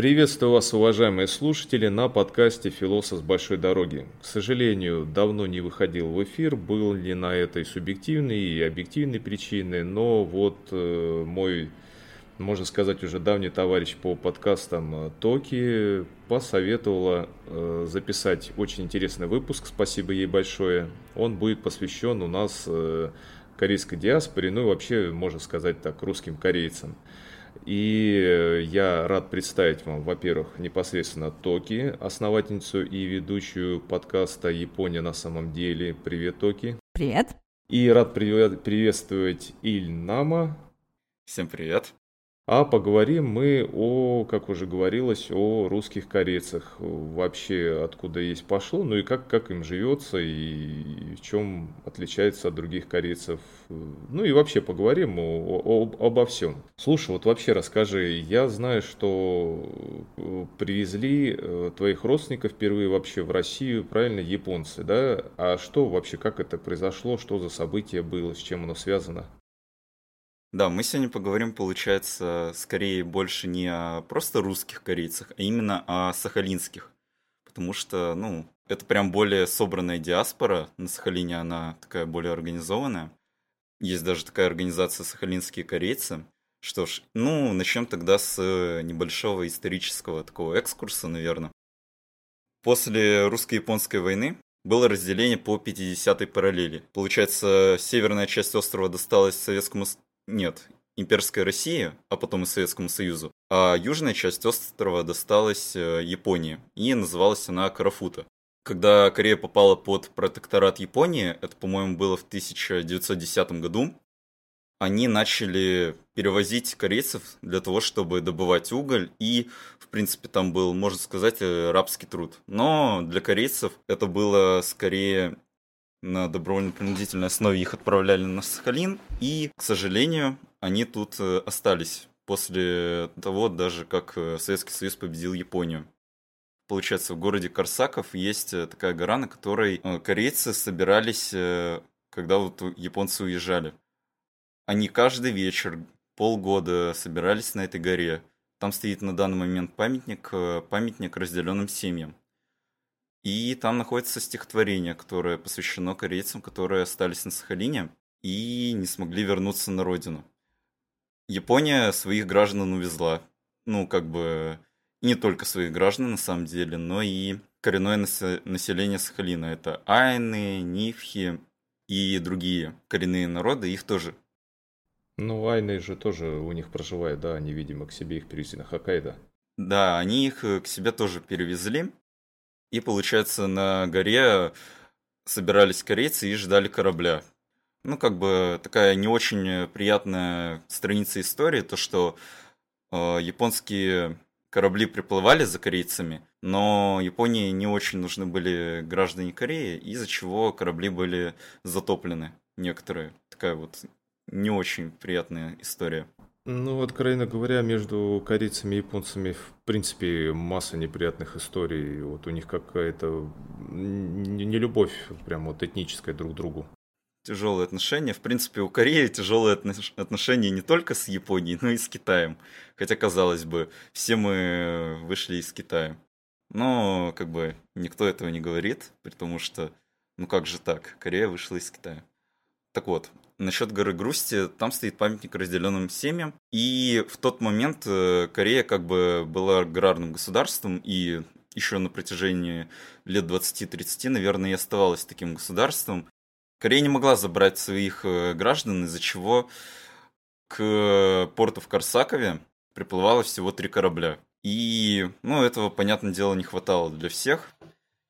Приветствую вас, уважаемые слушатели, на подкасте «Философ с большой дороги». К сожалению, давно не выходил в эфир, был ли на этой субъективные и объективные причины, но вот э, мой, можно сказать, уже давний товарищ по подкастам Токи посоветовала э, записать очень интересный выпуск, спасибо ей большое. Он будет посвящен у нас э, корейской диаспоре, ну и вообще, можно сказать так, русским корейцам. И э, я рад представить вам, во-первых, непосредственно Токи, основательницу и ведущую подкаста «Япония на самом деле». Привет, Токи. Привет. И рад приветствовать Иль Нама. Всем привет. А поговорим мы о, как уже говорилось, о русских корейцах. Вообще, откуда есть пошло, ну и как, как им живется, и в чем отличается от других корейцев. Ну и вообще поговорим о, о, обо всем. Слушай, вот вообще расскажи, я знаю, что привезли э, твоих родственников впервые вообще в Россию, правильно, японцы, да? А что вообще, как это произошло, что за событие было, с чем оно связано? Да, мы сегодня поговорим, получается, скорее больше не о просто русских корейцах, а именно о сахалинских. Потому что, ну, это прям более собранная диаспора. На Сахалине она такая более организованная. Есть даже такая организация «Сахалинские корейцы». Что ж, ну, начнем тогда с небольшого исторического такого экскурса, наверное. После русско-японской войны было разделение по 50-й параллели. Получается, северная часть острова досталась Советскому нет, имперская Россия, а потом и Советскому Союзу, а южная часть острова досталась э, Японии, и называлась она Карафута. Когда Корея попала под протекторат Японии, это, по-моему, было в 1910 году, они начали перевозить корейцев для того, чтобы добывать уголь, и, в принципе, там был, можно сказать, э, рабский труд. Но для корейцев это было скорее на добровольно-принудительной основе их отправляли на Сахалин, и, к сожалению, они тут э, остались после того, даже как э, Советский Союз победил Японию. Получается, в городе Корсаков есть э, такая гора, на которой корейцы собирались, когда вот японцы уезжали. Они каждый вечер, полгода собирались на этой горе. Там стоит на данный момент памятник, памятник разделенным семьям. И там находится стихотворение, которое посвящено корейцам, которые остались на Сахалине и не смогли вернуться на родину. Япония своих граждан увезла. Ну, как бы, не только своих граждан, на самом деле, но и коренное население Сахалина. Это айны, нифхи и другие коренные народы, их тоже. Ну, айны же тоже у них проживают, да, они, видимо, к себе их перевезли на Хоккайдо. Да, они их к себе тоже перевезли. И, получается, на горе собирались корейцы и ждали корабля. Ну, как бы такая не очень приятная страница истории, то, что э, японские корабли приплывали за корейцами, но Японии не очень нужны были граждане Кореи, из-за чего корабли были затоплены некоторые. Такая вот не очень приятная история. Ну, откровенно говоря, между корейцами и японцами, в принципе, масса неприятных историй. Вот у них какая-то не любовь прям вот этническая друг к другу. Тяжелые отношения. В принципе, у Кореи тяжелые отношения не только с Японией, но и с Китаем. Хотя, казалось бы, все мы вышли из Китая. Но, как бы, никто этого не говорит, потому что, ну как же так, Корея вышла из Китая. Так вот, насчет горы Грусти, там стоит памятник разделенным семьям. И в тот момент э, Корея как бы была аграрным государством, и еще на протяжении лет 20-30, наверное, и оставалась таким государством. Корея не могла забрать своих э, граждан, из-за чего к порту в Корсакове приплывало всего три корабля. И, ну, этого, понятное дело, не хватало для всех.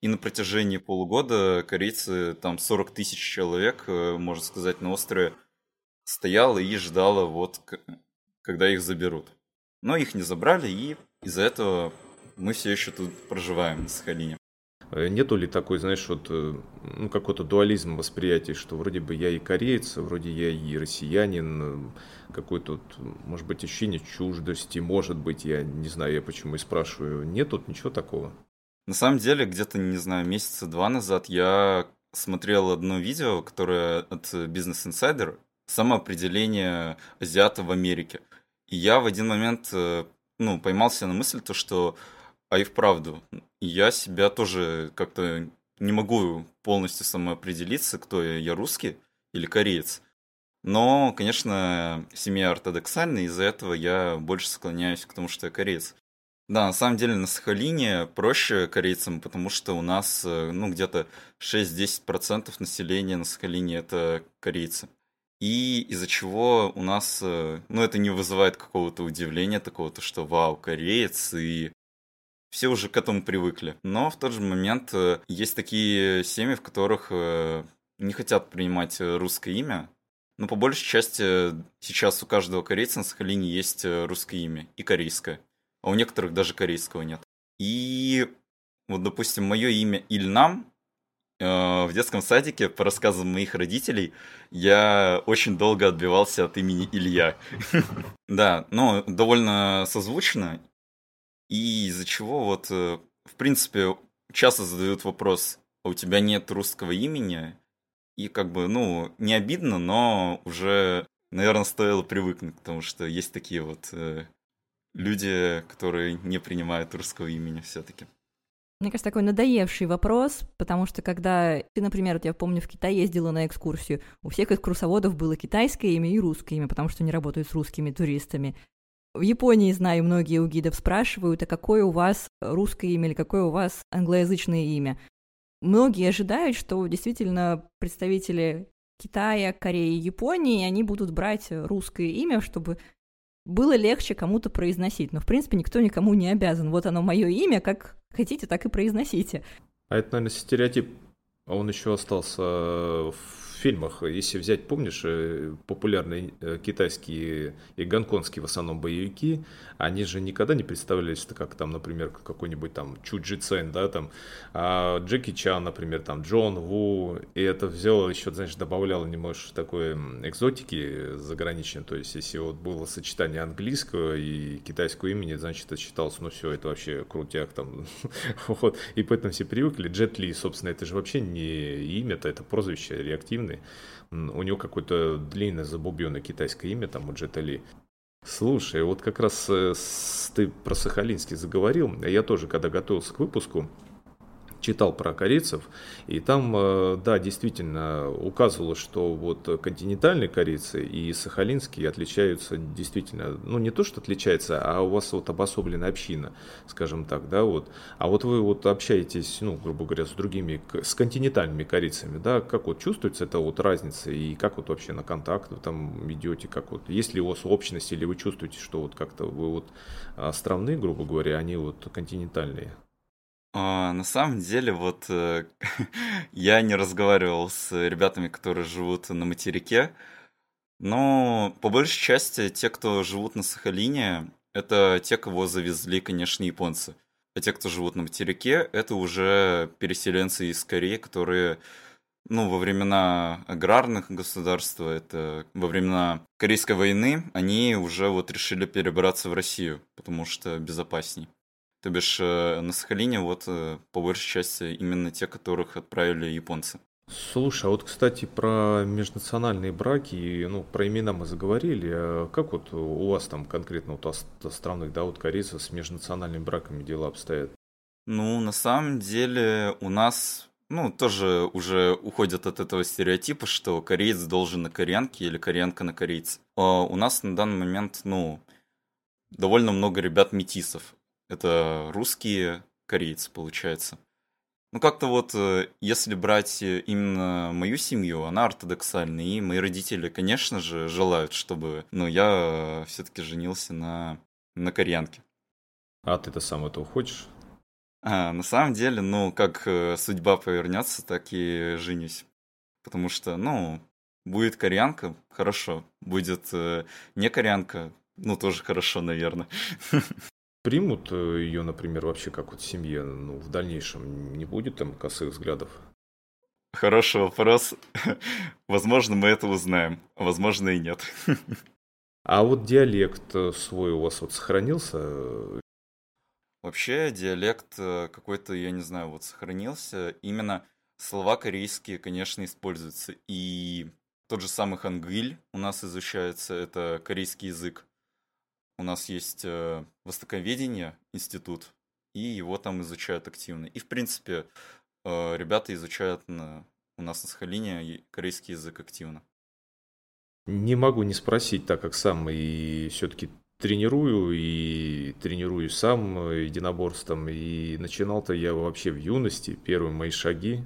И на протяжении полугода корейцы, там 40 тысяч человек, э, можно сказать, на острове стояло и ждало, вот, когда их заберут. Но их не забрали, и из-за этого мы все еще тут проживаем на Сахалине. Э, нету ли такой, знаешь, вот, э, ну, какой-то дуализм восприятия, что вроде бы я и кореец, вроде я и россиянин, какое-то, может быть, ощущение чуждости, может быть, я не знаю, я почему и спрашиваю. Нет тут ничего такого? На самом деле, где-то, не знаю, месяца два назад я смотрел одно видео, которое от Business Insider, самоопределение азиата в Америке. И я в один момент э, ну, поймался на мысль, то, что, а и вправду, я себя тоже как-то не могу полностью самоопределиться, кто я, я русский или кореец. Но, конечно, семья ортодоксальная, из-за этого я больше склоняюсь к тому, что я кореец. Да, на самом деле на Сахалине проще корейцам, потому что у нас э, ну, где-то 6-10% населения на Сахалине это корейцы. И из-за чего у нас, э, ну, это не вызывает какого-то удивления такого, то что вау, кореец, и все уже к этому привыкли. Но в тот же момент э, есть такие семьи, в которых не хотят принимать русское имя. Но по большей части сейчас у каждого корейца на Сахалине есть русское имя и корейское а у некоторых даже корейского нет. И вот, допустим, мое имя Ильнам э, в детском садике, по рассказам моих родителей, я очень долго отбивался от имени Илья. Да, но довольно созвучно, и из-за чего вот, э, в принципе, часто задают вопрос, а у тебя нет русского имени? И как бы, ну, не обидно, но уже, наверное, стоило привыкнуть, потому что есть такие вот э, люди, которые не принимают русского имени все-таки? Мне кажется, такой надоевший вопрос, потому что когда ты, например, вот я помню, в Китай ездила на экскурсию, у всех экскурсоводов было китайское имя и русское имя, потому что они работают с русскими туристами. В Японии, знаю, многие у гидов спрашивают, а какое у вас русское имя или какое у вас англоязычное имя. Многие ожидают, что действительно представители Китая, Кореи, Японии, они будут брать русское имя, чтобы было легче кому-то произносить. Но, в принципе, никто никому не обязан. Вот оно мое имя, как хотите, так и произносите. А это, наверное, стереотип. А он еще остался в фильмах, если взять, помнишь, э, популярные э, китайские и гонконгские в основном боевики, они же никогда не представлялись, как там, например, какой-нибудь там Чуджи Цен, да, там, а Джеки Чан, например, там Джон Ву, и это взяло еще, знаешь, добавляло немножко такой экзотики заграничной, то есть если вот было сочетание английского и китайского имени, значит, это считалось, ну все, это вообще крутяк там, вот, и поэтому все привыкли, Джет Ли, собственно, это же вообще не имя-то, это прозвище реактивное, длинный. У него какое-то длинное забубенное китайское имя, там у Джета Ли. Слушай, вот как раз э, ты про Сахалинский заговорил. Я тоже, когда готовился к выпуску, читал про корейцев, и там, э, да, действительно указывалось, что вот континентальные корейцы и сахалинские отличаются действительно, ну не то, что отличается, а у вас вот обособленная община, скажем так, да, вот. А вот вы вот общаетесь, ну, грубо говоря, с другими, с континентальными корейцами, да, как вот чувствуется эта вот разница, и как вот вообще на контакт вы там идете, как вот, есть ли у вас общность, или вы чувствуете, что вот как-то вы вот островные, грубо говоря, они вот континентальные? А, на самом деле, вот э, я не разговаривал с ребятами, которые живут на материке, но по большей части те, кто живут на Сахалине, это те, кого завезли, конечно, японцы. А те, кто живут на материке, это уже переселенцы из Кореи, которые, ну, во времена аграрных государств, это во времена Корейской войны, они уже вот решили перебраться в Россию, потому что безопасней. То бишь э, на Сахалине вот э, по большей части именно те, которых отправили японцы. Слушай, а вот, кстати, про межнациональные браки, ну, про имена мы заговорили. А как вот у вас там конкретно вот островных, да, вот корейцев с межнациональными браками дела обстоят? Ну, на самом деле у нас, ну, тоже уже уходят от этого стереотипа, что кореец должен на кореянке или кореянка на корейце. А у нас на данный момент, ну, довольно много ребят-метисов. Это русские корейцы, получается. Ну, как-то вот, э, если брать э, именно мою семью, она ортодоксальная, и мои родители, конечно же, желают, чтобы, ну, я все-таки женился на, на кореянке. А ты-то сам этого хочешь? А, на самом деле, ну, как э, судьба повернется, так и женюсь. Потому что, ну, будет кореянка, хорошо. Будет э, не кореянка, ну, тоже хорошо, наверное. примут э, ее, например, вообще как вот в семье, ну, в дальнейшем не будет там косых взглядов? Хороший вопрос. Возможно, мы это узнаем, а возможно и нет. А вот диалект э, свой у вас вот сохранился? Вообще диалект э, какой-то, я не знаю, вот сохранился. Именно слова корейские, конечно, используются. И тот же самый хангыль у нас изучается, это корейский язык. У нас есть э, востоковедение институт, и его там изучают активно. И, в принципе, э, ребята изучают на, у нас на Сахалине корейский язык активно. Не могу не спросить, так как сам и все-таки тренирую и тренирую сам единоборством. И начинал-то я вообще в юности. Первые мои шаги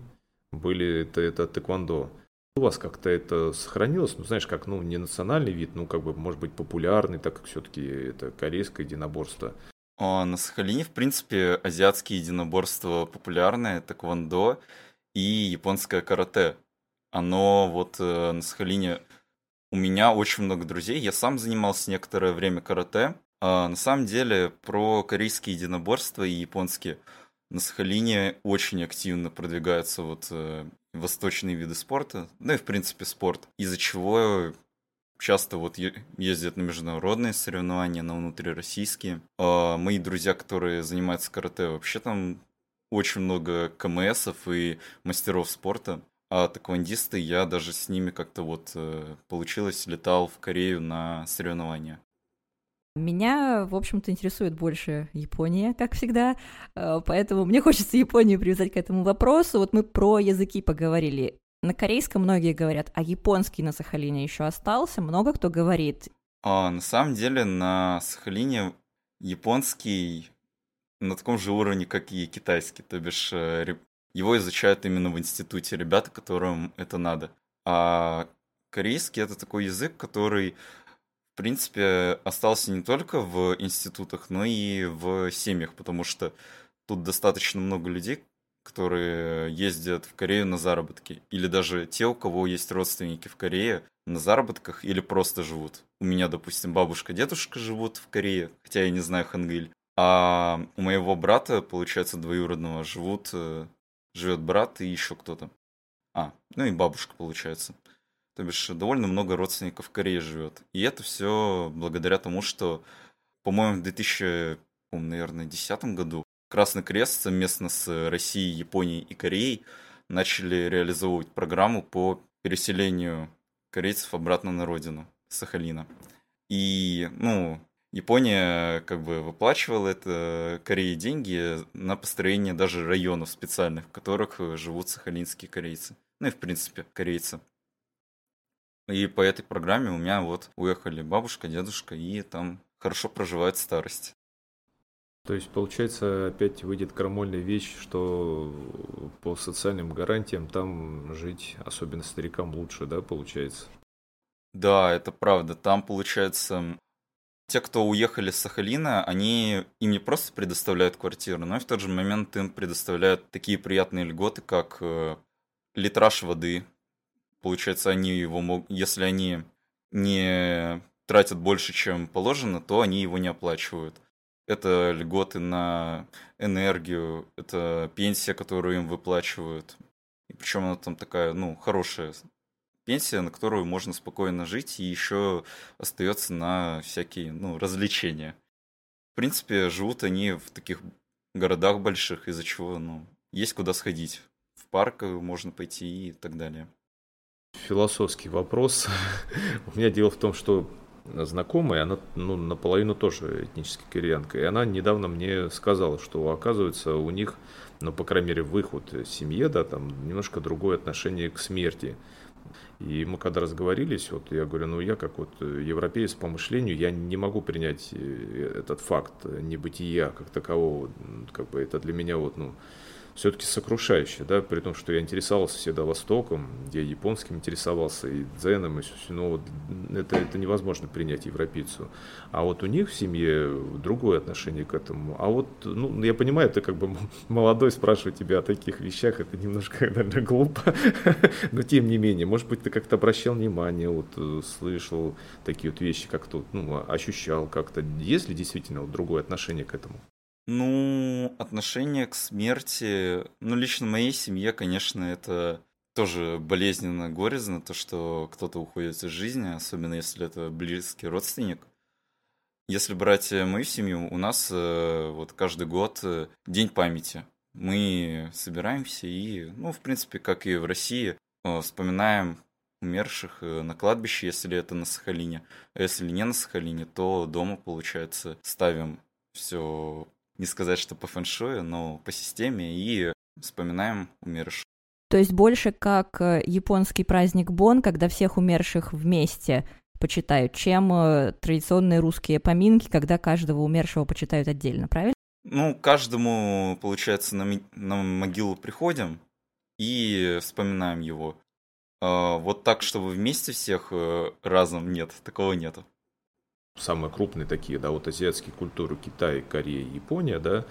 были это, это тэквондо. У вас как-то это сохранилось? Ну, знаешь, как, ну, не национальный вид, ну, как бы, может быть, популярный, так как все-таки это корейское единоборство. А, на Сахалине, в принципе, азиатские единоборства популярные, тэквондо и японское карате. Оно вот э, на Сахалине у меня очень много друзей. Я сам занимался некоторое время карате. А на самом деле про корейские единоборства и японские на Сахалине очень активно продвигаются вот э, восточные виды спорта, ну и в принципе спорт, из-за чего часто вот ездят на международные соревнования, на внутрироссийские. А мои друзья, которые занимаются карате, вообще там очень много КМСов и мастеров спорта. А таквандисты, я даже с ними как-то вот э, получилось, летал в Корею на соревнования. Меня, в общем-то, интересует больше Япония, как всегда, э, поэтому мне хочется Японию привязать к этому вопросу. Вот мы про языки поговорили. На корейском многие говорят, а японский на Сахалине еще остался. Много кто говорит. А, на самом деле на Сахалине японский на таком же уровне, как и китайский. То бишь э, его изучают именно в институте ребята, которым это надо. А корейский это такой язык, который, в принципе, остался не только в институтах, но и в семьях, потому что тут достаточно много людей, которые ездят в Корею на заработки, или даже те, у кого есть родственники в Корее на заработках или просто живут. У меня, допустим, бабушка, дедушка живут в Корее, хотя я не знаю хангыль. А у моего брата, получается, двоюродного, живут э, живет брат и еще кто-то. А, ну и бабушка, получается. То бишь, довольно много родственников в Корее живет. И это все благодаря тому, что, по-моему, в 2000, наверное, 2010 году Красный Крест совместно с Россией, Японией и Кореей начали реализовывать программу по переселению корейцев обратно на родину, Сахалина. И, ну, Япония как бы выплачивала это Корее деньги на построение даже районов специальных, в которых живут сахалинские корейцы. Ну и в принципе корейцы. И по этой программе у меня вот уехали бабушка, дедушка, и там хорошо проживает старость. То есть, получается, опять выйдет крамольная вещь, что по социальным гарантиям там жить, особенно старикам, лучше, да, получается? Да, это правда. Там, получается, те, кто уехали с Сахалина, они им не просто предоставляют квартиру, но и в тот же момент им предоставляют такие приятные льготы, как э, литраж воды. Получается, они его могут, если они не тратят больше, чем положено, то они его не оплачивают. Это льготы на энергию, это пенсия, которую им выплачивают. И причем она там такая, ну, хорошая пенсия, на которую можно спокойно жить, и еще остается на всякие ну, развлечения. В принципе, живут они в таких городах больших, из-за чего ну, есть куда сходить. В парк можно пойти и так далее. Философский вопрос. У меня дело в том, что знакомая, она ну, наполовину тоже этническая кореянка, и она недавно мне сказала, что оказывается у них, ну, по крайней мере, в их вот семье, да, там немножко другое отношение к смерти. И мы когда разговорились, вот я говорю, ну я как вот европеец по мышлению, я не могу принять э, этот факт небытия как такового, как бы это для меня вот, ну, все-таки сокрушающе, да, при том, что я интересовался всегда Востоком, я японским интересовался, и дзеном, и все, но вот это, это невозможно принять европейцу. А вот у них в семье другое отношение к этому. А вот, ну, я понимаю, ты как бы молодой, спрашивать тебя о таких вещах, это немножко, наверное, глупо, но тем не менее, может быть, ты как-то обращал внимание, вот, э, слышал такие вот вещи, как-то, ну, ощущал как-то, есть ли действительно вот другое отношение к этому? Ну, отношение к смерти, ну, лично моей семье, конечно, это тоже болезненно, горестно, то, что кто-то уходит из жизни, особенно если это близкий родственник. Если брать э, мою семью, у нас э, вот каждый год э, День памяти. Мы собираемся и, ну, в принципе, как и в России, вспоминаем умерших на кладбище, если это на Сахалине. А если не на Сахалине, то дома, получается, ставим все, не сказать, что по фэншую, но по системе и вспоминаем умерших. То есть больше как э, японский праздник Бон, когда всех умерших вместе почитают, чем э, традиционные русские поминки, когда каждого умершего почитают отдельно, правильно? Ну, каждому, получается, на, на могилу приходим и вспоминаем его. А, вот так, чтобы вместе всех э, разом нет, такого нету. Самые крупные такие, да, вот азиатские культуры Китай, Корея, Япония, да,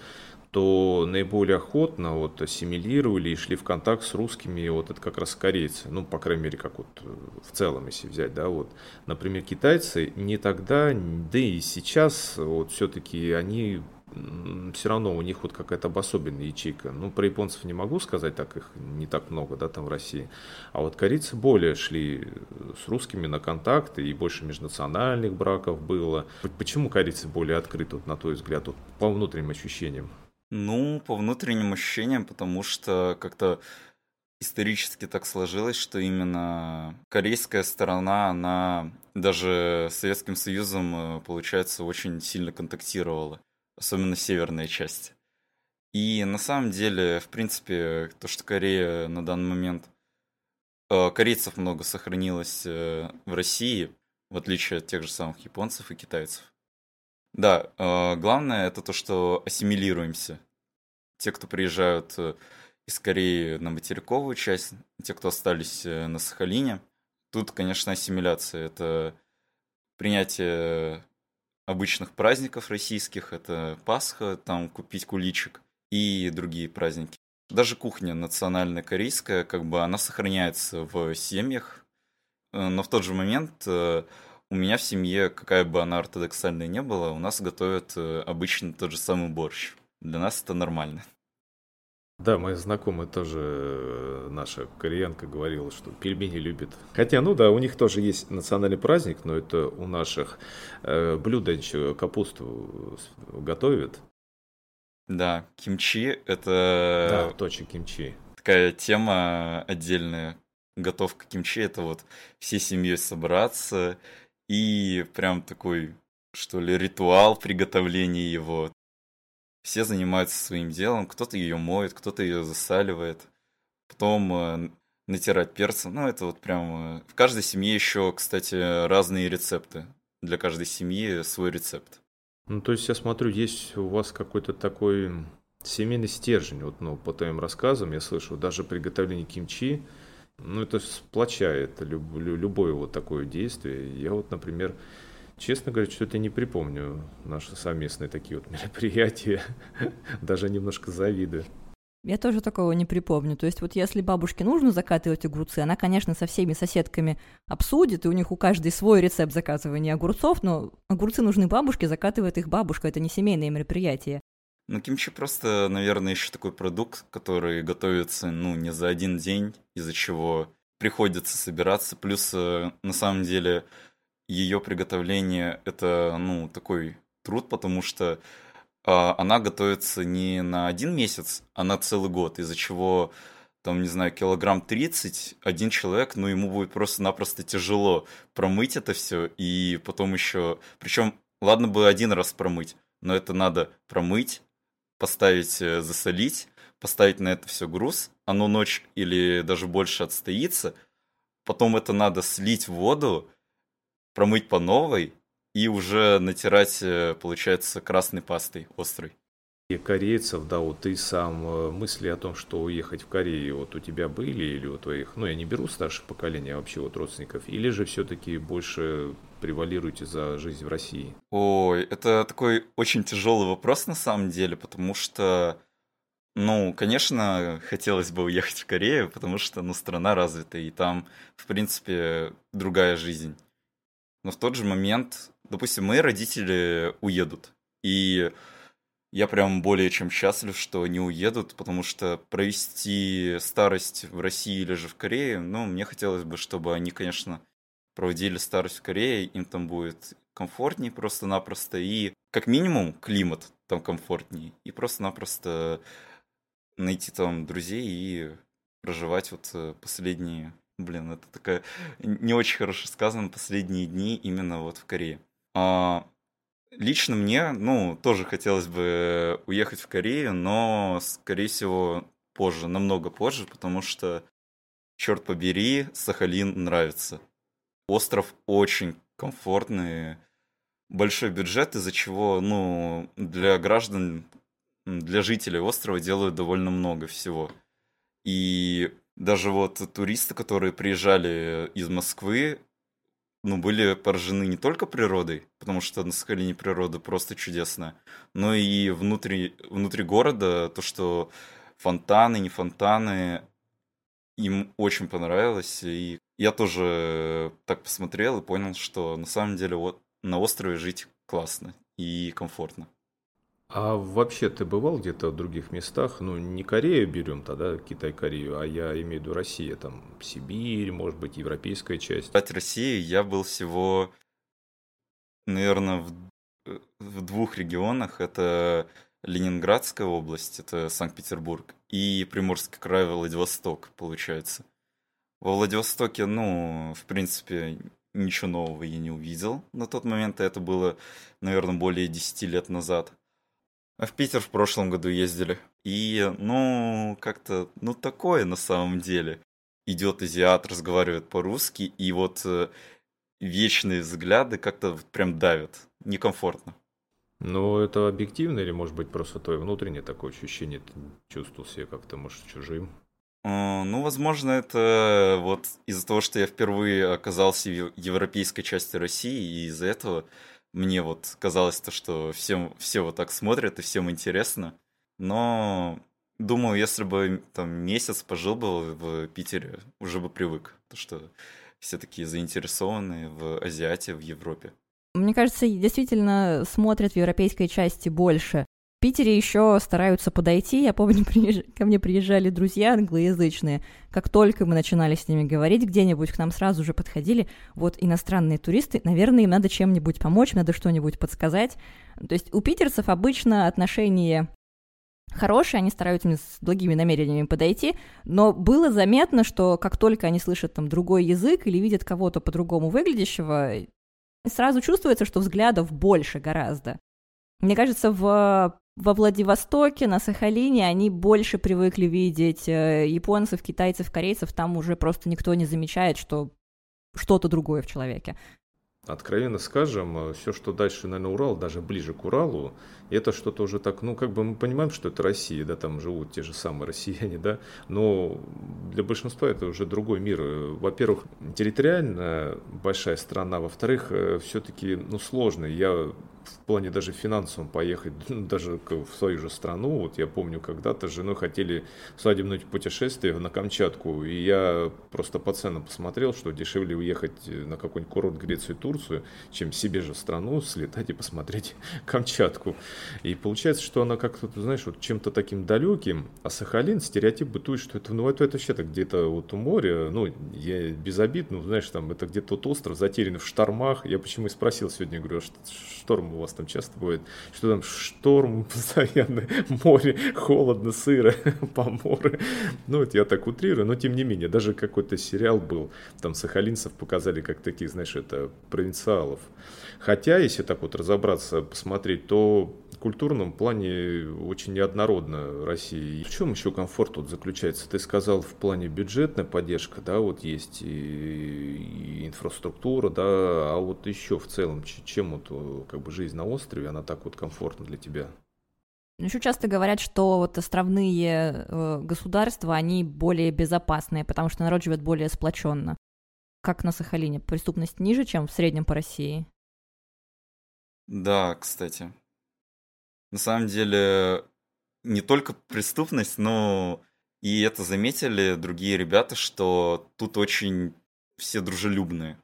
то наиболее охотно вот ассимилировали и шли в контакт с русскими, вот это как раз корейцы, ну, по крайней мере, как вот в целом, если взять, да, вот, например, китайцы не тогда, да и сейчас, вот, все-таки они все равно у них вот какая-то обособленная ячейка. Ну, про японцев не могу сказать, так их не так много, да, там в России. А вот корейцы более шли с русскими на контакты, и больше межнациональных браков было. Почему корейцы более открыты, вот, на твой взгляд, вот, по внутренним ощущениям? Ну, по внутренним ощущениям, потому что как-то исторически так сложилось, что именно корейская сторона, она даже с Советским Союзом, э, получается, очень сильно контактировала, особенно северная часть. И на самом деле, в принципе, то, что Корея на данный момент... Э, корейцев много сохранилось э, в России, в отличие от тех же самых японцев и китайцев. Да, э, главное это то, что ассимилируемся. Те, кто приезжают из Кореи на материковую часть, те, кто остались на Сахалине, тут, конечно, ассимиляция. Это принятие обычных праздников российских, это Пасха, там купить куличик и другие праздники. Даже кухня национальная корейская, как бы она сохраняется в семьях, но в тот же момент у меня в семье, какая бы она ортодоксальная не была, у нас готовят э, обычно тот же самый борщ. Для нас это нормально. Да, моя знакомая тоже, э, наша кореянка, говорила, что пельмени любит. Хотя, ну да, у них тоже есть национальный праздник, но это у наших э, блюдо еще капусту готовят. Да, кимчи это... Да, точно, кимчи. Такая тема отдельная. Готовка кимчи это вот всей семьей собраться, и прям такой, что ли, ритуал приготовления его. Все занимаются своим делом, кто-то ее моет, кто-то ее засаливает, потом э, натирать перцем. Ну, это вот прям... Э, в каждой семье еще, кстати, разные рецепты. Для каждой семьи свой рецепт. Ну, то есть я смотрю, есть у вас какой-то такой семейный стержень. Вот, ну, по твоим рассказам я слышу, даже приготовление кимчи, ну, это сплочает люб, любое вот такое действие. Я вот, например, честно говоря, что-то не припомню наши совместные такие вот мероприятия. Даже немножко завидую. Я тоже такого не припомню. То есть вот если бабушке нужно закатывать огурцы, она, конечно, со всеми соседками обсудит, и у них у каждой свой рецепт заказывания огурцов, но огурцы нужны бабушке, закатывает их бабушка, это не семейное мероприятие. Ну, кимчи просто, наверное, еще такой продукт, который готовится, ну, не за один день, из-за чего приходится собираться. Плюс, э, на самом деле, ее приготовление – это, ну, такой труд, потому что а, она готовится не на один месяц, а на целый год, из-за чего там, не знаю, килограмм 30, один человек, ну, ему будет просто-напросто тяжело промыть это все, и потом еще... Причем, ладно бы один раз промыть, но это надо промыть, поставить э, засолить, поставить на это все груз, оно ночь или даже больше отстоится, потом это надо слить в воду, промыть по новой и уже натирать, э, получается, красной пастой острой. И корейцев, да, вот ты сам э, мысли о том, что уехать в Корею, вот у тебя были или у твоих, ну я не беру старшее поколение, а вообще вот родственников, или же все-таки больше превалируете за жизнь в России? Ой, это такой очень тяжелый вопрос на самом деле, потому что, ну, конечно, хотелось бы уехать в Корею, потому что, ну, страна развитая, и там, в принципе, другая жизнь. Но в тот же момент, допустим, мои родители уедут, и я прям более чем счастлив, что они уедут, потому что провести старость в России или же в Корее, ну, мне хотелось бы, чтобы они, конечно, проводили старость в Корее, им там будет комфортнее просто-напросто, и как минимум климат там комфортнее, и просто-напросто найти там друзей и проживать вот э, последние блин, это такая не очень хорошо сказано последние дни именно вот в Корее. А, лично мне, ну, тоже хотелось бы уехать в Корею, но, скорее всего, позже, намного позже, потому что, черт побери, Сахалин нравится. Остров очень комфортный, большой бюджет, из-за чего, ну, для граждан, для жителей острова делают довольно много всего. И даже вот туристы, которые приезжали из Москвы, ну, были поражены не только природой, потому что на Сахалине природа просто чудесная, но и внутри, внутри города, то, что фонтаны, не фонтаны, им очень понравилось. И я тоже так посмотрел и понял, что на самом деле вот на острове жить классно и комфортно. А вообще ты бывал где-то в других местах? Ну, не Корею берем тогда, Китай-Корею, а я имею в виду Россия, там, Сибирь, может быть, европейская часть. Кстати, России я был всего, наверное, в, в двух регионах. Это Ленинградская область, это Санкт-Петербург, и Приморский край, Владивосток, получается. Во Владивостоке, ну, в принципе, ничего нового я не увидел на тот момент. Это было, наверное, более 10 лет назад. А в Питер в прошлом году ездили. И, ну, как-то, ну, такое на самом деле. Идет азиат, разговаривает по-русски, и вот э, вечные взгляды как-то прям давят. Некомфортно. Но это объективно или, может быть, просто твое внутреннее такое ощущение, ты чувствовал себя как-то, может, чужим? А, ну, возможно, это вот из-за того, что я впервые оказался в европейской части России, и из-за этого мне вот казалось то, что всем, все вот так смотрят, и всем интересно. Но думаю, если бы там месяц пожил бы в Питере, уже бы привык, то что все такие заинтересованные в Азиате, в Европе. Мне кажется, действительно смотрят в европейской части больше. Питере еще стараются подойти. Я помню, приезж... ко мне приезжали друзья англоязычные. Как только мы начинали с ними говорить где-нибудь, к нам сразу же подходили вот иностранные туристы. Наверное, им надо чем-нибудь помочь, надо что-нибудь подсказать. То есть у питерцев обычно отношения хорошие, они стараются с благими намерениями подойти, но было заметно, что как только они слышат там другой язык или видят кого-то по-другому выглядящего, сразу чувствуется, что взглядов больше гораздо. Мне кажется, в во Владивостоке, на Сахалине они больше привыкли видеть э, японцев, китайцев, корейцев. Там уже просто никто не замечает, что что-то другое в человеке. Откровенно скажем, э, все, что дальше, наверное, Урал, даже ближе к Уралу, это что-то уже так, ну, как бы мы понимаем, что это Россия, да, там живут те же самые россияне, да, но для большинства это уже другой мир. Во-первых, территориально большая страна, во-вторых, э, все-таки, ну, сложно. Я в плане даже финансовом поехать ну, даже в свою же страну. Вот я помню, когда-то с женой хотели свадебное путешествие на Камчатку, и я просто по ценам посмотрел, что дешевле уехать на какой-нибудь курорт Грецию, Турцию, чем себе же страну слетать и посмотреть Камчатку. И получается, что она как-то, знаешь, вот чем-то таким далеким, а Сахалин, стереотип бытует, что это, ну, это, это вообще-то где-то вот у моря, ну, я без обид, ну, знаешь, там, это где-то вот остров, затерянный в штормах. Я почему и спросил сегодня, говорю, а шторм у вас там часто бывает, что там шторм постоянно, море, холодно, сыро, поморы. Ну, это я так утрирую, но тем не менее, даже какой-то сериал был, там сахалинцев показали как таких, знаешь, это провинциалов. Хотя, если так вот разобраться, посмотреть, то культурном плане очень неоднородно Россия. И в чем еще комфорт тут заключается? Ты сказал в плане бюджетная поддержка, да, вот есть и, и инфраструктура, да, а вот еще в целом, чем вот как бы жизнь на острове, она так вот комфортна для тебя? Еще часто говорят, что вот островные э, государства, они более безопасные, потому что народ живет более сплоченно. Как на Сахалине? Преступность ниже, чем в среднем по России? Да, кстати. На самом деле, не только преступность, но и это заметили другие ребята, что тут очень все дружелюбные.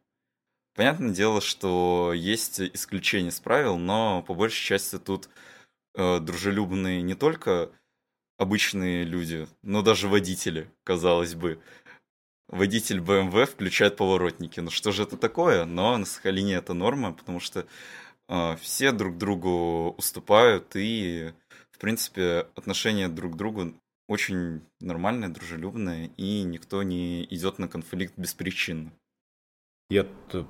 Понятное дело, что есть исключения с правил, но по большей части тут э, дружелюбные не только обычные люди, но даже водители, казалось бы. Водитель BMW включает поворотники. Ну что же это такое? Но на Сахалине это норма, потому что все друг другу уступают, и, в принципе, отношение друг к другу очень нормальная, дружелюбная, и никто не идет на конфликт беспричинно. Я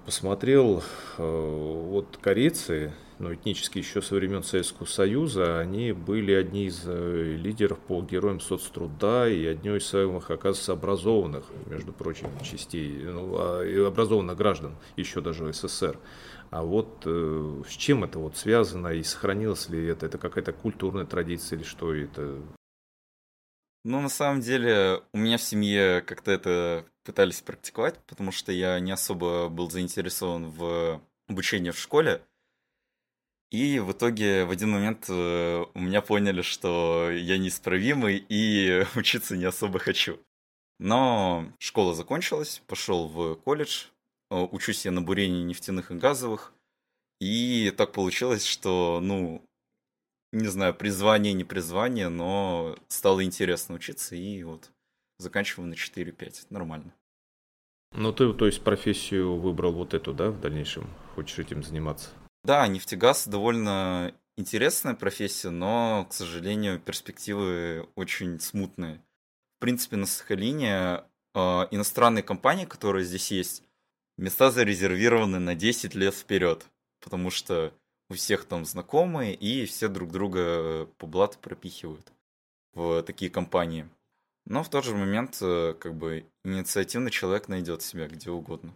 посмотрел, э, вот корейцы, ну, этнически еще со времен Советского Союза, они были одни из э, лидеров по героям соцтруда и одной из самых, оказывается, образованных, между прочим, частей, ну, а, образованных граждан, еще даже СССР. А вот э, с чем это вот связано и сохранилось ли это? Это какая-то культурная традиция или что это? Ну, на самом деле, у меня в семье как-то это пытались практиковать, потому что я не особо был заинтересован в обучении в школе. И в итоге в один момент э, у меня поняли, что я неисправимый и учиться не особо хочу. Но школа закончилась, пошел в колледж, э, учусь я на бурении нефтяных и газовых. И так получилось, что, ну, не знаю, призвание, не призвание, но стало интересно учиться, и вот заканчиваю на 4-5. Нормально. Ну, ты, то есть, профессию выбрал вот эту, да, в дальнейшем? Хочешь этим заниматься? Да, нефтегаз довольно интересная профессия, но, к сожалению, перспективы очень смутные. В принципе, на Сахалине э, иностранные компании, которые здесь есть, места зарезервированы на 10 лет вперед, потому что у всех там знакомые, и все друг друга по блату пропихивают в такие компании. Но в тот же момент, э, как бы, инициативный человек найдет себя где угодно.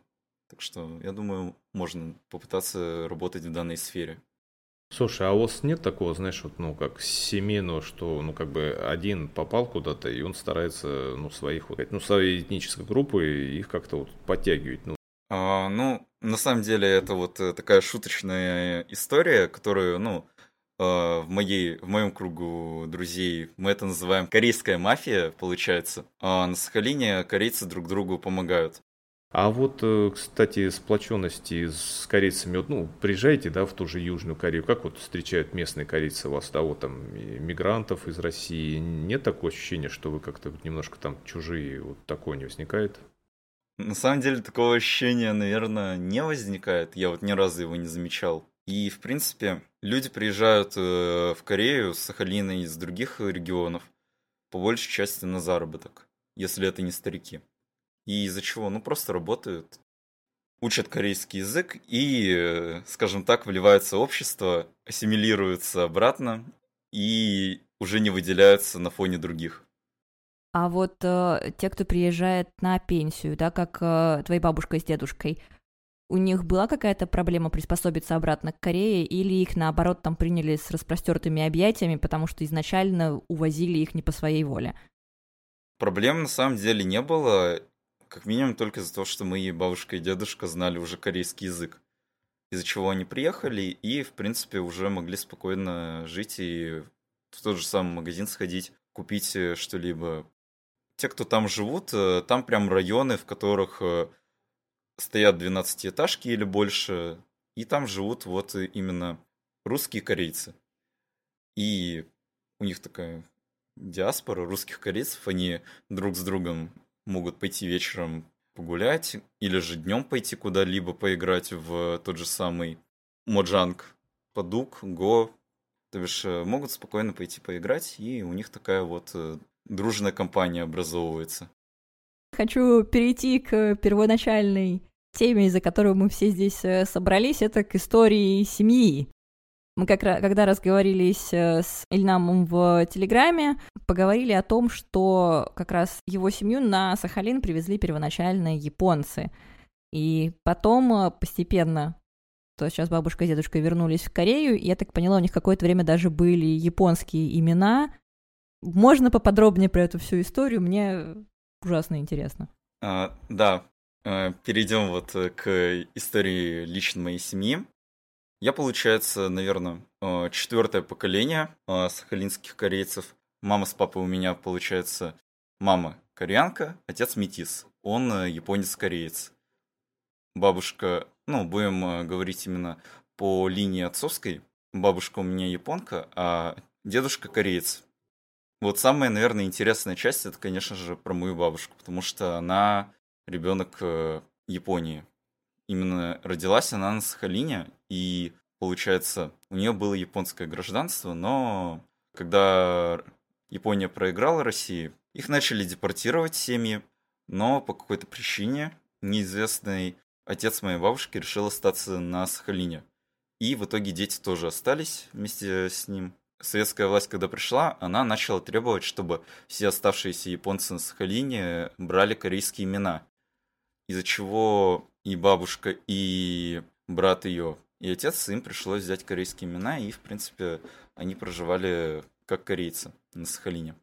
Так что, я думаю, можно попытаться работать в данной сфере. Слушай, а у вас нет такого, знаешь, вот, ну, как семейного, что, ну, как бы один попал куда-то, и он старается, ну, своих, вот, ну, своей этнической группы, их как-то вот подтягивать, ну, ну, на самом деле, это вот э, такая шуточная история, которую, ну, а, в, моей, в моем кругу друзей мы это называем корейская мафия, получается. А на Сахалине корейцы друг другу помогают. А вот, э, кстати, сплоченности с корейцами, ну, приезжайте, да, в ту же Южную Корею, как вот встречают местные корейцы вас, да, вот там, мигрантов из России, нет такого ощущения, что вы как-то немножко там чужие, вот такое не возникает? На самом деле такого ощущения, наверное, не возникает. Я вот ни разу его не замечал. И, в принципе, люди приезжают э, в Корею с Сахалина и из других регионов по большей части на заработок, если это не старики. И из-за чего? Ну, просто работают, учат корейский язык и, э, скажем так, вливаются в общество, ассимилируются обратно и уже не выделяются на фоне других. А вот э, те, кто приезжает на пенсию, да, как э, твоя бабушка с дедушкой, у них была какая-то проблема приспособиться обратно к Корее, или их, наоборот, там приняли с распростертыми объятиями, потому что изначально увозили их не по своей воле? Проблем на самом деле не было, как минимум только из-за того, что мои бабушка и дедушка знали уже корейский язык, из-за чего они приехали и, в принципе, уже могли спокойно жить и в тот же самый магазин сходить, купить э, что-либо те, кто там живут, э, там прям районы, в которых э, стоят 12-этажки или больше, и там живут вот именно русские корейцы. И у них такая диаспора русских корейцев, они друг с другом могут пойти вечером погулять, или же днем пойти куда-либо поиграть в тот же самый Моджанг, Падук, Го. То бишь э, могут спокойно пойти поиграть, и у них такая вот дружная компания образовывается. Хочу перейти к первоначальной теме, из-за которой мы все здесь э, собрались, это к истории семьи. Мы как раз, когда разговорились э, с Ильнамом в Телеграме, поговорили о том, что как раз его семью на Сахалин привезли первоначально японцы. И потом э, постепенно то сейчас бабушка и дедушка вернулись в Корею, и я так поняла, у них какое-то время даже были японские имена, можно поподробнее про эту всю историю? Мне ужасно интересно. А, да, а, перейдем вот э, к истории лично моей семьи. Я, получается, наверное, а, четвертое поколение а, сахалинских корейцев. Мама с папой у меня, получается, мама кореянка, отец метис. Он э, японец-кореец. Бабушка, ну, будем э, говорить именно по линии отцовской. Бабушка у меня японка, а дедушка кореец. Вот самая, наверное, интересная часть это, конечно же, про мою бабушку, потому что она ребенок э, Японии. Именно родилась она на Сахалине, и, получается, у нее было японское гражданство, но когда Япония проиграла России, их начали депортировать семьи, но по какой-то причине неизвестный отец моей бабушки решил остаться на Сахалине. И в итоге дети тоже остались вместе с ним. Советская власть, когда пришла, она начала требовать, чтобы все оставшиеся японцы на Сахалине брали корейские имена. Из-за чего и бабушка, и брат ее, и отец, им пришлось взять корейские имена, и, в принципе, они проживали как корейцы на Сахалине.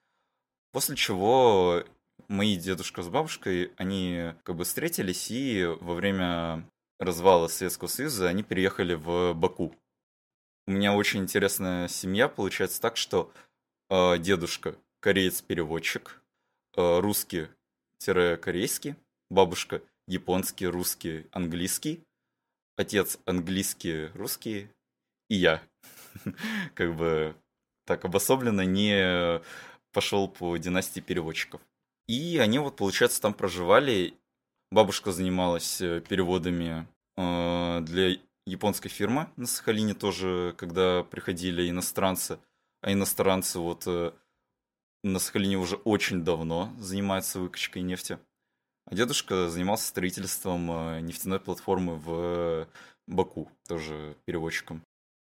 После чего мои дедушка с бабушкой, они как бы встретились, и во время развала Советского Союза они переехали в Баку. У меня очень интересная семья, получается так, что э, дедушка кореец-переводчик, э, русский-корейский, бабушка японский, русский, английский, отец английский, русский и я. Как бы так обособленно не пошел по династии переводчиков. И они вот, получается, там проживали. Бабушка занималась э, переводами э, для японской фирмы на Сахалине тоже, когда приходили иностранцы. А иностранцы вот э, на Сахалине уже очень давно занимаются выкачкой нефти. А дедушка занимался строительством нефтяной платформы в Баку, тоже переводчиком.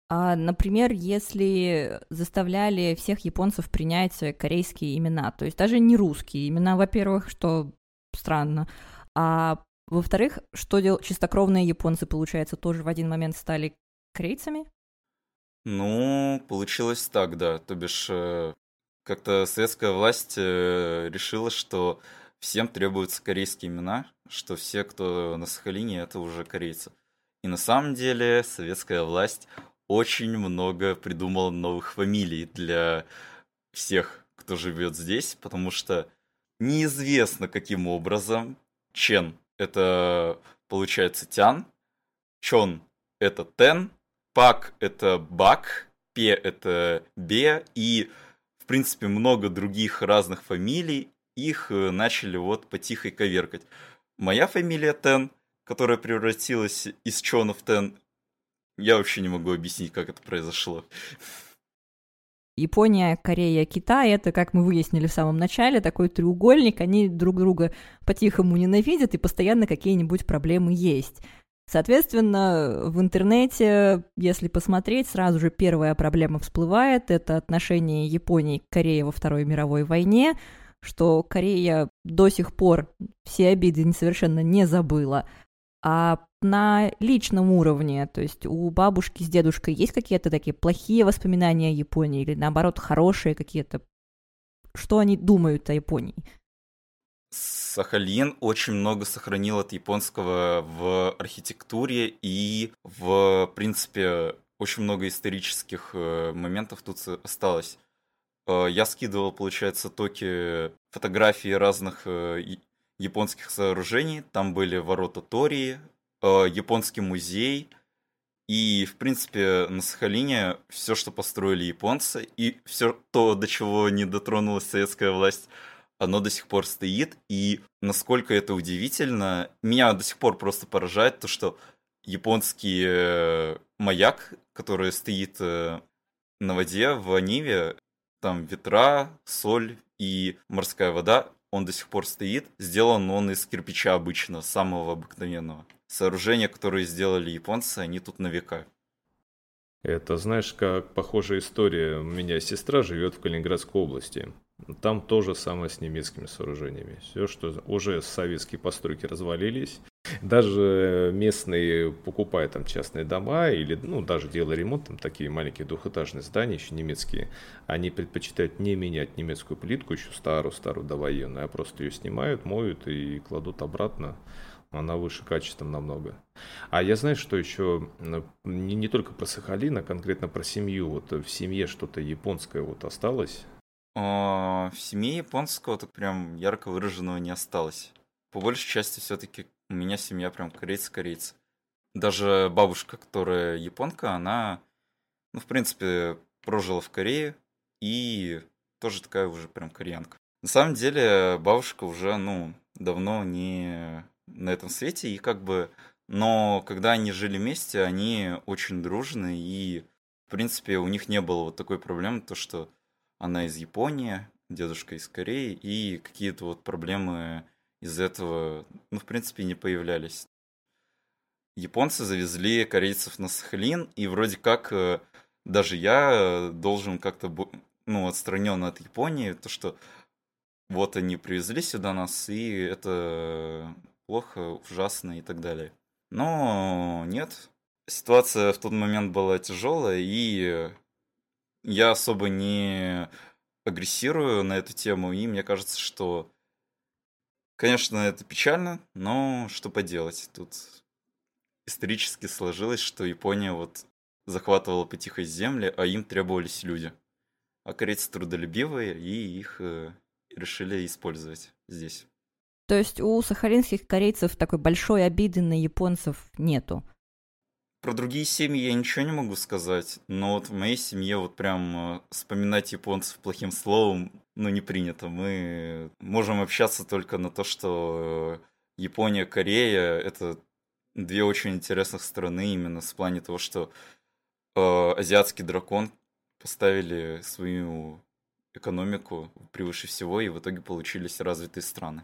А, например, если заставляли всех японцев принять корейские имена, то есть даже не русские имена, во-первых, что странно, а во-вторых, что дел... чистокровные японцы, получается, тоже в один момент стали корейцами? Ну, получилось так, да. То бишь, э, как-то советская власть э, решила, что всем требуются корейские имена, что все, кто на Сахалине, это уже корейцы. И на самом деле советская власть очень много придумал новых фамилий для всех, кто живет здесь, потому что неизвестно каким образом Чен – это получается Тян, Чон – это Тен, Пак – это Бак, Пе – это Бе, и, в принципе, много других разных фамилий, их э, начали вот потихо коверкать. Моя фамилия Тен, которая превратилась из Чона в Тен, я вообще не могу объяснить, как это произошло. Япония, Корея, Китай — это, как мы выяснили в самом начале, такой треугольник, они друг друга по-тихому ненавидят, и постоянно какие-нибудь проблемы есть. Соответственно, в интернете, если посмотреть, сразу же первая проблема всплывает — это отношение Японии к Корее во Второй мировой войне, что Корея до сих пор все обиды совершенно не забыла, а на личном уровне, то есть у бабушки с дедушкой есть какие-то такие плохие воспоминания о Японии или наоборот хорошие какие-то? Что они думают о Японии? Сахалин очень много сохранил от японского в архитектуре и в принципе очень много исторических э, моментов тут осталось. Э, я скидывал, получается, токи фотографии разных э, японских сооружений. Там были ворота Тории, э, японский музей. И, в принципе, на Сахалине все, что построили японцы, и все то, до чего не дотронулась советская власть, оно до сих пор стоит. И насколько это удивительно, меня до сих пор просто поражает то, что японский э, маяк, который стоит э, на воде в Ниве, там ветра, соль и морская вода, он до сих пор стоит. Сделан он из кирпича обычно, самого обыкновенного. Сооружения, которые сделали японцы, они тут на века. Это, знаешь, как похожая история. У меня сестра живет в Калининградской области. Там то же самое с немецкими сооружениями. Все, что уже советские постройки развалились, даже местные, покупая там частные дома или, ну, даже делая ремонт, там такие маленькие двухэтажные здания, еще немецкие, они предпочитают не менять немецкую плитку, еще старую-старую довоенную, а просто ее снимают, моют и кладут обратно. Она выше качеством намного. А я знаю, что еще не, не только про Сахалин, а конкретно про семью. Вот в семье что-то японское вот осталось? А, в семье японского так прям ярко выраженного не осталось. По большей части все-таки у меня семья прям корейцы-корейцы. Даже бабушка, которая японка, она, ну, в принципе, прожила в Корее и тоже такая уже прям кореянка. На самом деле бабушка уже, ну, давно не на этом свете, и как бы... Но когда они жили вместе, они очень дружны, и, в принципе, у них не было вот такой проблемы, то, что она из Японии, дедушка из Кореи, и какие-то вот проблемы из этого, ну, в принципе, не появлялись. Японцы завезли корейцев на Сахалин, и вроде как э, даже я должен как-то, ну, отстранен от Японии, то, что вот они привезли сюда нас, и это плохо, ужасно и так далее. Но нет, ситуация в тот момент была тяжелая, и я особо не агрессирую на эту тему, и мне кажется, что, конечно, это печально, но что поделать, тут исторически сложилось, что Япония вот захватывала потихо земли, а им требовались люди. А корейцы трудолюбивые, и их э, решили использовать здесь. То есть у сахалинских корейцев такой большой обиды на японцев нету? Про другие семьи я ничего не могу сказать, но вот в моей семье вот прям э, вспоминать японцев плохим словом, ну, не принято. Мы можем общаться только на то, что э, Япония, Корея — это две очень интересных страны именно с плане того, что э, азиатский дракон поставили свою экономику превыше всего, и в итоге получились развитые страны.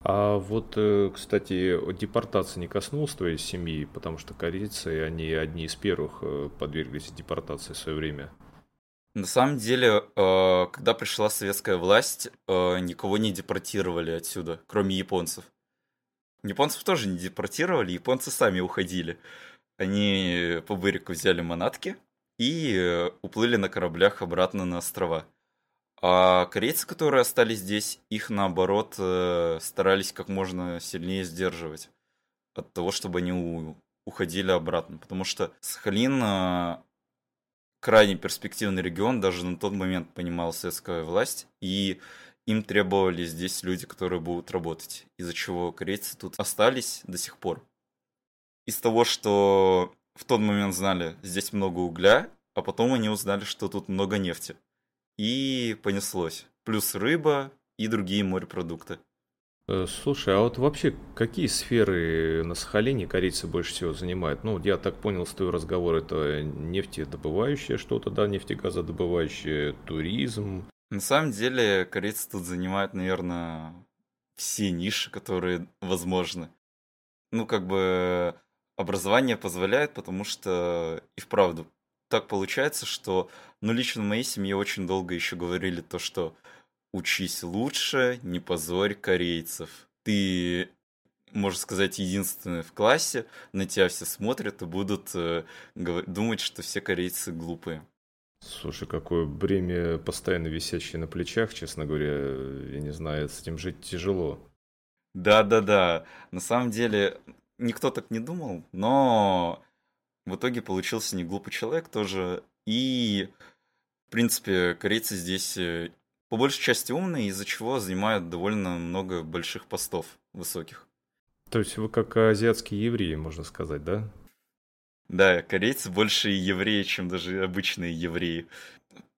А вот, э, кстати, депортация не коснулась твоей семьи, потому что корейцы, они одни из первых э, подверглись депортации в свое время. На самом деле, э, когда пришла советская власть, никого не депортировали отсюда, кроме японцев. Японцев тоже не депортировали, японцы сами уходили. Они по берегу взяли манатки и уплыли на кораблях обратно на острова. А корейцы, которые остались здесь, их наоборот э, старались как можно сильнее сдерживать от того, чтобы они уходили обратно. Потому что Сахалин э, крайне перспективный регион, даже на тот момент понимала советская власть, и им требовались здесь люди, которые будут работать, из-за чего корейцы тут остались до сих пор. Из того, что в тот момент знали, здесь много угля, а потом они узнали, что тут много нефти и понеслось. Плюс рыба и другие морепродукты. Э, слушай, а вот вообще какие сферы на Сахалине корейцы больше всего занимают? Ну, я так понял с твоего разговора, это нефтедобывающее что-то, да, нефтегазодобывающее, туризм. На самом деле корейцы тут занимают, наверное, все ниши, которые возможны. Ну, как бы образование позволяет, потому что и вправду так получается, что, ну, лично в моей семье очень долго еще говорили то, что учись лучше, не позорь корейцев. Ты, можно сказать, единственный в классе, на тебя все смотрят и будут э, думать, что все корейцы глупые. Слушай, какое бремя постоянно висящее на плечах, честно говоря, я не знаю, с этим жить тяжело. Да-да-да, на самом деле никто так не думал, но в итоге получился не глупый человек тоже. И, в принципе, корейцы здесь э, по большей части умные, из-за чего занимают довольно много больших постов высоких. То есть вы как азиатские евреи, можно сказать, да? Да, корейцы больше евреи, чем даже обычные евреи.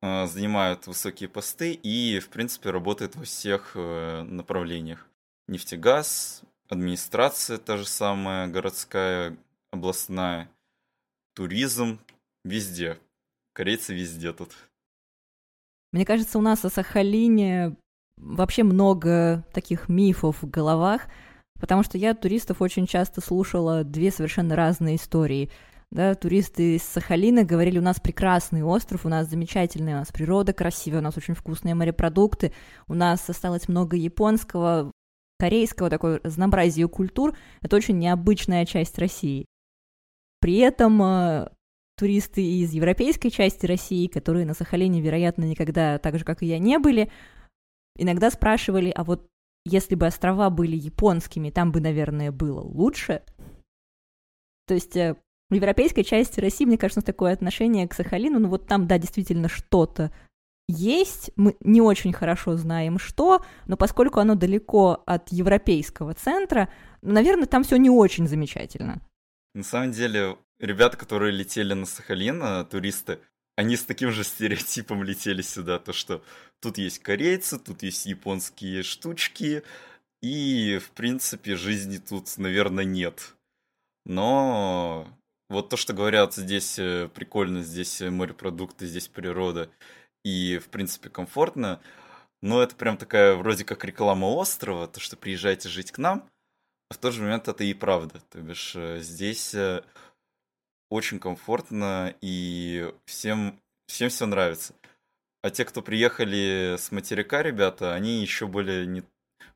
А, занимают высокие посты и, в принципе, работают во всех э, направлениях. Нефтегаз, администрация та же самая, городская, областная – туризм, везде. Корейцы везде тут. Мне кажется, у нас о Сахалине вообще много таких мифов в головах, потому что я туристов очень часто слушала две совершенно разные истории. Да, туристы из Сахалина говорили, у нас прекрасный остров, у нас замечательная, у нас природа красивая, у нас очень вкусные морепродукты, у нас осталось много японского, корейского, такое разнообразие культур. Это очень необычная часть России. При этом э, туристы из европейской части России, которые на Сахалине, вероятно, никогда так же, как и я, не были, иногда спрашивали, а вот если бы острова были японскими, там бы, наверное, было лучше. То есть э, в европейской части России, мне кажется, такое отношение к Сахалину, ну вот там, да, действительно что-то есть, мы не очень хорошо знаем что, но поскольку оно далеко от европейского центра, наверное, там все не очень замечательно. На самом деле, ребята, которые летели на Сахалин, а, туристы, они с таким же стереотипом летели сюда, то что тут есть корейцы, тут есть японские штучки, и, в принципе, жизни тут, наверное, нет. Но вот то, что говорят, здесь э, прикольно, здесь морепродукты, здесь природа, и, в принципе, комфортно. Но это прям такая вроде как реклама острова, то, что приезжайте жить к нам, а в тот же момент это и правда. То бишь э, здесь э, очень комфортно и всем, всем все нравится. А те, кто приехали с материка, ребята, они еще более не... в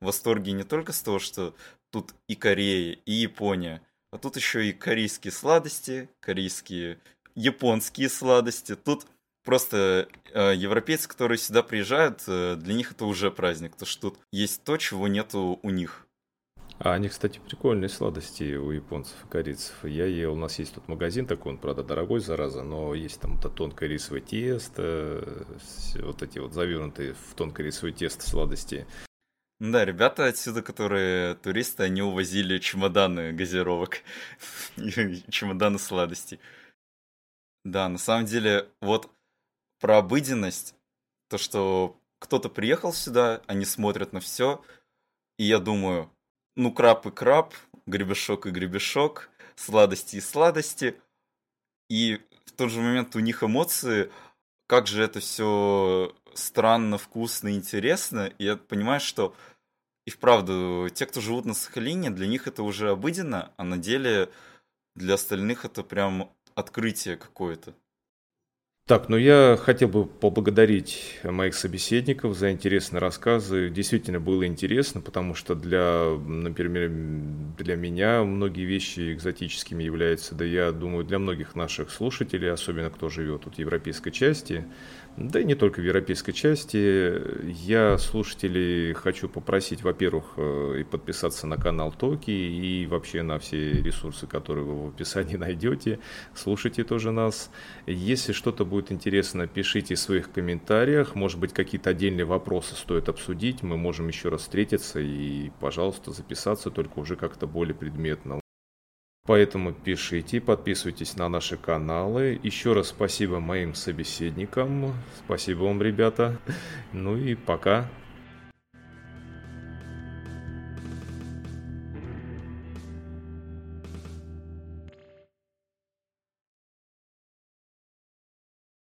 восторге не только с того, что тут и Корея, и Япония, а тут еще и корейские сладости, корейские, японские сладости. Тут просто э, европейцы, которые сюда приезжают, э, для них это уже праздник, потому что тут есть то, чего нету у них. А они, кстати, прикольные сладости у японцев и корейцев. Я ел, у нас есть тут магазин такой, он, правда, дорогой, зараза, но есть там это тонкое рисовое тесто, вот эти вот завернутые в тонкое рисовое тесто сладости. Да, ребята отсюда, которые туристы, они увозили чемоданы газировок, чемоданы сладостей. Да, на самом деле, вот про обыденность, то, что кто-то приехал сюда, они смотрят на все, и я думаю, ну, краб и краб, гребешок и гребешок, сладости и сладости. И в тот же момент у них эмоции, как же это все странно, вкусно, интересно. И я понимаю, что и вправду, те, кто живут на Сахалине, для них это уже обыденно, а на деле для остальных это прям открытие какое-то. Так, ну я хотел бы поблагодарить моих собеседников за интересные рассказы. Действительно было интересно, потому что для, например, для меня многие вещи экзотическими являются, да я думаю, для многих наших слушателей, особенно кто живет тут в европейской части, да и не только в европейской части. Я слушателей хочу попросить, во-первых, э, и подписаться на канал Токи, и вообще на все ресурсы, которые вы в описании найдете. Слушайте тоже нас. Если что-то будет интересно, пишите в своих комментариях. Может быть, какие-то отдельные вопросы стоит обсудить. Мы можем еще раз встретиться и, пожалуйста, записаться, только уже как-то более предметно. Поэтому пишите, подписывайтесь на наши каналы. Еще раз спасибо моим собеседникам. Спасибо вам, ребята. Ну и пока.